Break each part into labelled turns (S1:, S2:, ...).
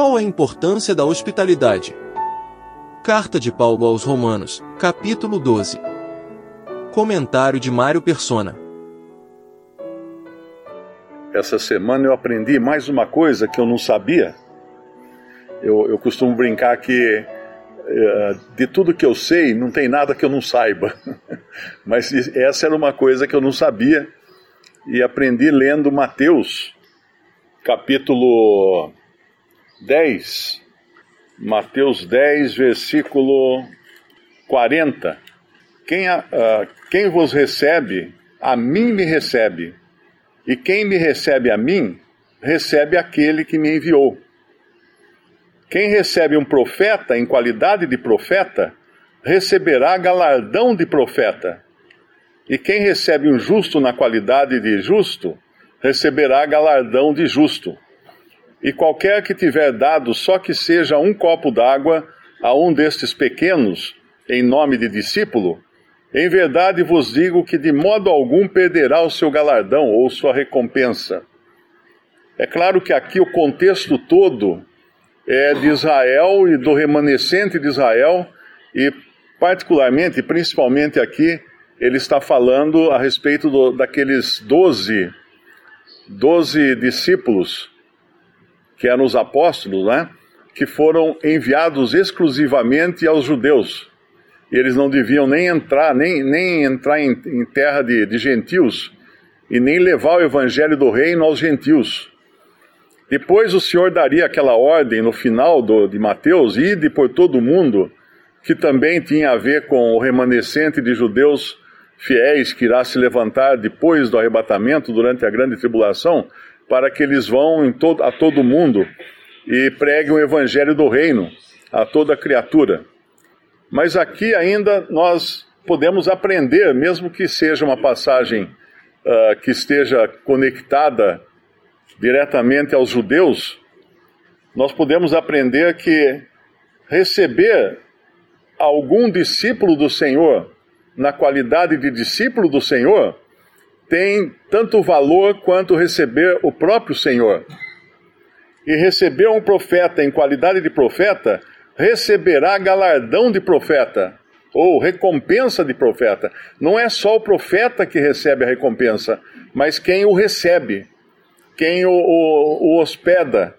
S1: Qual a importância da hospitalidade? Carta de Paulo aos Romanos, capítulo 12. Comentário de Mário Persona.
S2: Essa semana eu aprendi mais uma coisa que eu não sabia. Eu, eu costumo brincar que eh, de tudo que eu sei, não tem nada que eu não saiba. Mas essa era uma coisa que eu não sabia e aprendi lendo Mateus, capítulo 10. Mateus 10, versículo 40. Quem, uh, quem vos recebe, a mim me recebe. E quem me recebe a mim, recebe aquele que me enviou. Quem recebe um profeta em qualidade de profeta, receberá galardão de profeta. E quem recebe um justo na qualidade de justo, receberá galardão de justo. E qualquer que tiver dado só que seja um copo d'água a um destes pequenos, em nome de discípulo, em verdade vos digo que de modo algum perderá o seu galardão ou sua recompensa. É claro que aqui o contexto todo é, de Israel e do remanescente de Israel, e particularmente, principalmente aqui, ele está falando a respeito do, daqueles doze, doze discípulos, que eram os apóstolos, né? que foram enviados exclusivamente aos judeus. E eles não deviam nem entrar, nem, nem entrar em, em terra de, de gentios, e nem levar o evangelho do reino aos gentios. Depois o Senhor daria aquela ordem no final do, de Mateus, ide por todo o mundo, que também tinha a ver com o remanescente de judeus fiéis que irá se levantar depois do arrebatamento, durante a grande tribulação, para que eles vão todo, a todo mundo e preguem o evangelho do reino a toda criatura. Mas aqui ainda nós podemos aprender, mesmo que seja uma passagem uh, que esteja conectada diretamente aos judeus, nós podemos aprender que receber algum discípulo do Senhor, na qualidade de discípulo do Senhor, tem tanto valor quanto receber o próprio Senhor. E receber um profeta em qualidade de profeta, receberá galardão de profeta, ou recompensa de profeta. Não é só o profeta que recebe a recompensa, mas quem o recebe quem o, o, o hospeda,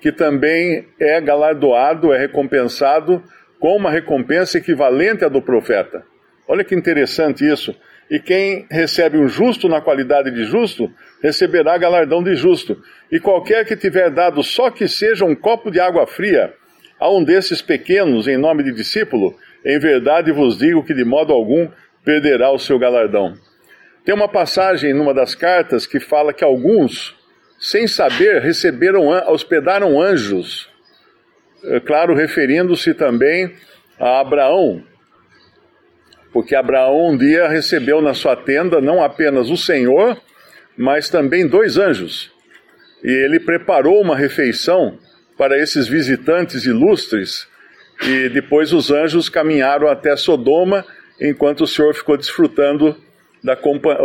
S2: que também é galardoado, é recompensado com uma recompensa equivalente à do profeta. Olha que interessante isso. E quem recebe um justo na qualidade de justo, receberá galardão de justo. E qualquer que tiver dado só que seja um copo de água fria a um desses pequenos em nome de discípulo, em verdade vos digo que de modo algum perderá o seu galardão. Tem uma passagem numa das cartas que fala que alguns sem saber, receberam, hospedaram anjos. É, claro, referindo-se também a Abraão, porque Abraão um dia recebeu na sua tenda não apenas o Senhor, mas também dois anjos. E ele preparou uma refeição para esses visitantes ilustres, e depois os anjos caminharam até Sodoma, enquanto o Senhor ficou desfrutando da companhia,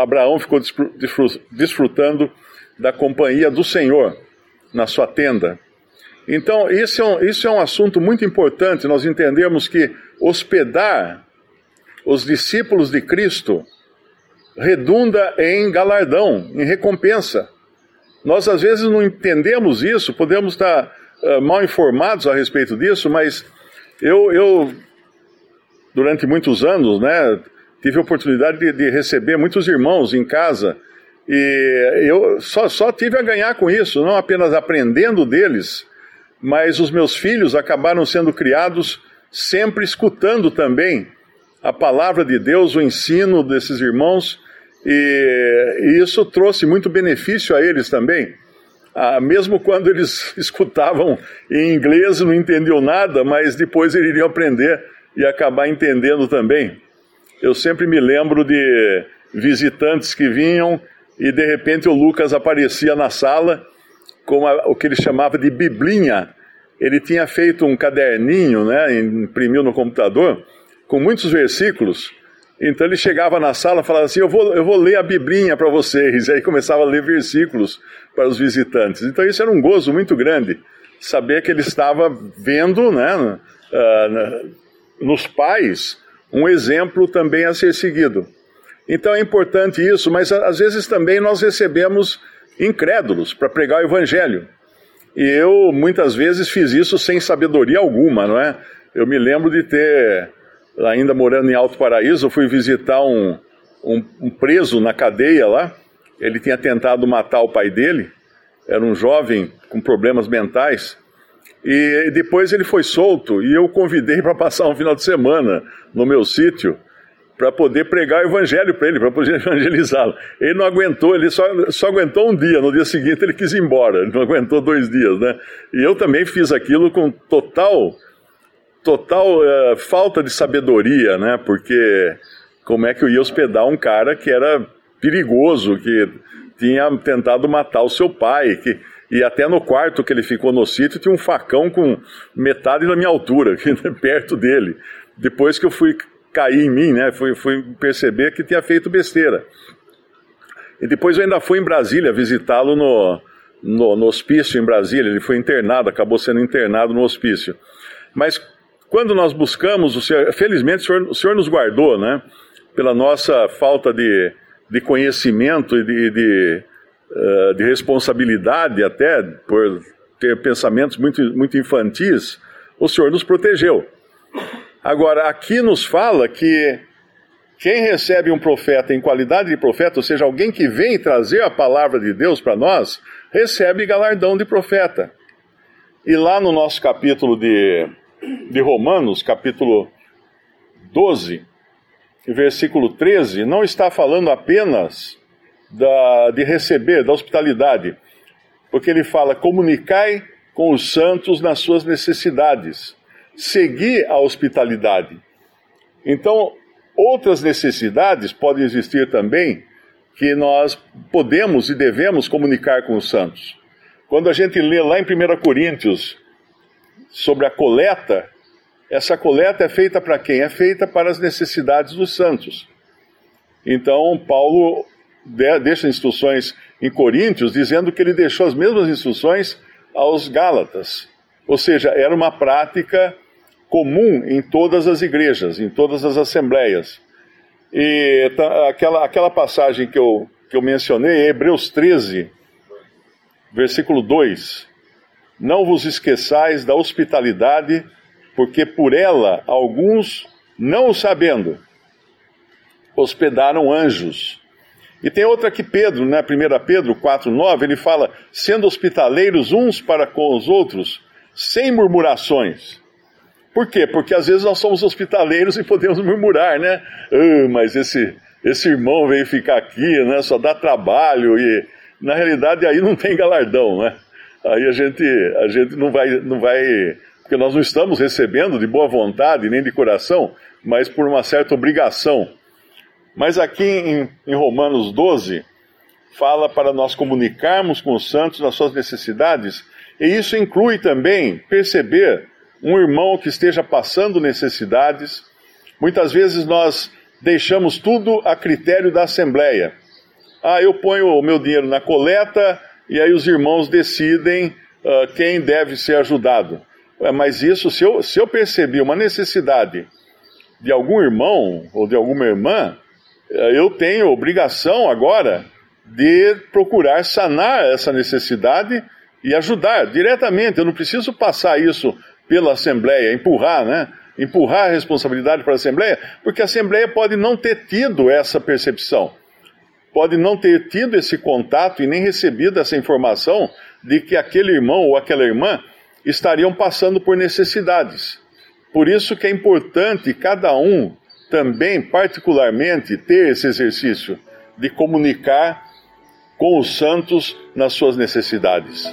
S2: Abraão ficou desfrutando da companhia do Senhor na sua tenda. Então, isso é, um, isso é um assunto muito importante, nós entendemos que hospedar os discípulos de Cristo redunda em galardão, em recompensa. Nós às vezes não entendemos isso, podemos estar uh, mal informados a respeito disso, mas eu, eu durante muitos anos, né, tive a oportunidade de, de receber muitos irmãos em casa e eu só, só tive a ganhar com isso, não apenas aprendendo deles, mas os meus filhos acabaram sendo criados sempre escutando também a palavra de Deus, o ensino desses irmãos, e, e isso trouxe muito benefício a eles também. Ah, mesmo quando eles escutavam em inglês, não entendiam nada, mas depois eles iriam aprender e acabar entendendo também. Eu sempre me lembro de visitantes que vinham e de repente o Lucas aparecia na sala com a, o que ele chamava de biblinha. Ele tinha feito um caderninho, né, imprimiu no computador, com muitos versículos, Então ele chegava na sala e falava assim: eu vou, eu vou ler a Biblinha para vocês. E aí começava a ler versículos para os visitantes. Então isso era um gozo muito grande, saber que ele estava vendo né, uh, nos pais um exemplo também a ser seguido. Então é importante isso, mas às vezes também nós recebemos incrédulos para pregar o evangelho. E eu muitas vezes fiz isso sem sabedoria alguma, não é? Eu me lembro de ter, ainda morando em Alto Paraíso, fui visitar um, um, um preso na cadeia lá. Ele tinha tentado matar o pai dele, era um jovem com problemas mentais. E depois ele foi solto e eu convidei para passar um final de semana no meu sítio para poder pregar o evangelho para ele, para poder evangelizá-lo. Ele não aguentou, ele só, só aguentou um dia, no dia seguinte ele quis ir embora, ele não aguentou dois dias, né? E eu também fiz aquilo com total, total uh, falta de sabedoria, né? Porque como é que eu ia hospedar um cara que era perigoso, que tinha tentado matar o seu pai, que e até no quarto que ele ficou no sítio tinha um facão com metade da minha altura, perto dele. Depois que eu fui cair em mim, né? Fui, fui perceber que tinha feito besteira. E depois eu ainda fui em Brasília visitá-lo no, no, no, hospício em Brasília. Ele foi internado, acabou sendo internado no hospício. Mas quando nós buscamos, o senhor, felizmente o senhor, o senhor nos guardou, né? Pela nossa falta de, de conhecimento e de, de, uh, de responsabilidade, até por ter pensamentos muito, muito infantis, o senhor nos protegeu. Agora, aqui nos fala que quem recebe um profeta em qualidade de profeta, ou seja, alguém que vem trazer a palavra de Deus para nós, recebe galardão de profeta. E lá no nosso capítulo de, de Romanos, capítulo 12, versículo 13, não está falando apenas da, de receber, da hospitalidade, porque ele fala: comunicai com os santos nas suas necessidades seguir a hospitalidade. Então, outras necessidades podem existir também que nós podemos e devemos comunicar com os santos. Quando a gente lê lá em 1 Coríntios sobre a coleta, essa coleta é feita para quem? É feita para as necessidades dos santos. Então, Paulo deixa instruções em Coríntios dizendo que ele deixou as mesmas instruções aos Gálatas. Ou seja, era uma prática comum em todas as igrejas, em todas as assembleias. E aquela, aquela passagem que eu, que eu mencionei, Hebreus 13, versículo 2: Não vos esqueçais da hospitalidade, porque por ela alguns, não o sabendo, hospedaram anjos. E tem outra que Pedro, né, 1 Pedro 4,9, ele fala: sendo hospitaleiros uns para com os outros, sem murmurações. Por quê? Porque às vezes nós somos hospitaleiros e podemos murmurar, né? Ah, mas esse, esse irmão veio ficar aqui, né? Só dá trabalho e na realidade aí não tem galardão, né? Aí a gente, a gente não vai, não vai, porque nós não estamos recebendo de boa vontade nem de coração, mas por uma certa obrigação. Mas aqui em, em Romanos 12 fala para nós comunicarmos com os santos as suas necessidades e isso inclui também perceber um irmão que esteja passando necessidades. Muitas vezes nós deixamos tudo a critério da Assembleia. Ah, eu ponho o meu dinheiro na coleta e aí os irmãos decidem uh, quem deve ser ajudado. Mas isso, se eu, se eu percebi uma necessidade de algum irmão ou de alguma irmã, eh, eu tenho obrigação agora de procurar sanar essa necessidade e ajudar diretamente. Eu não preciso passar isso pela Assembleia, empurrar, né? Empurrar a responsabilidade para a Assembleia, porque a Assembleia pode não ter tido essa percepção, pode não ter tido esse contato e nem recebido essa informação de que aquele irmão ou aquela irmã estariam passando por necessidades. Por isso que é importante cada um também, particularmente, ter esse exercício de comunicar com os santos nas suas necessidades.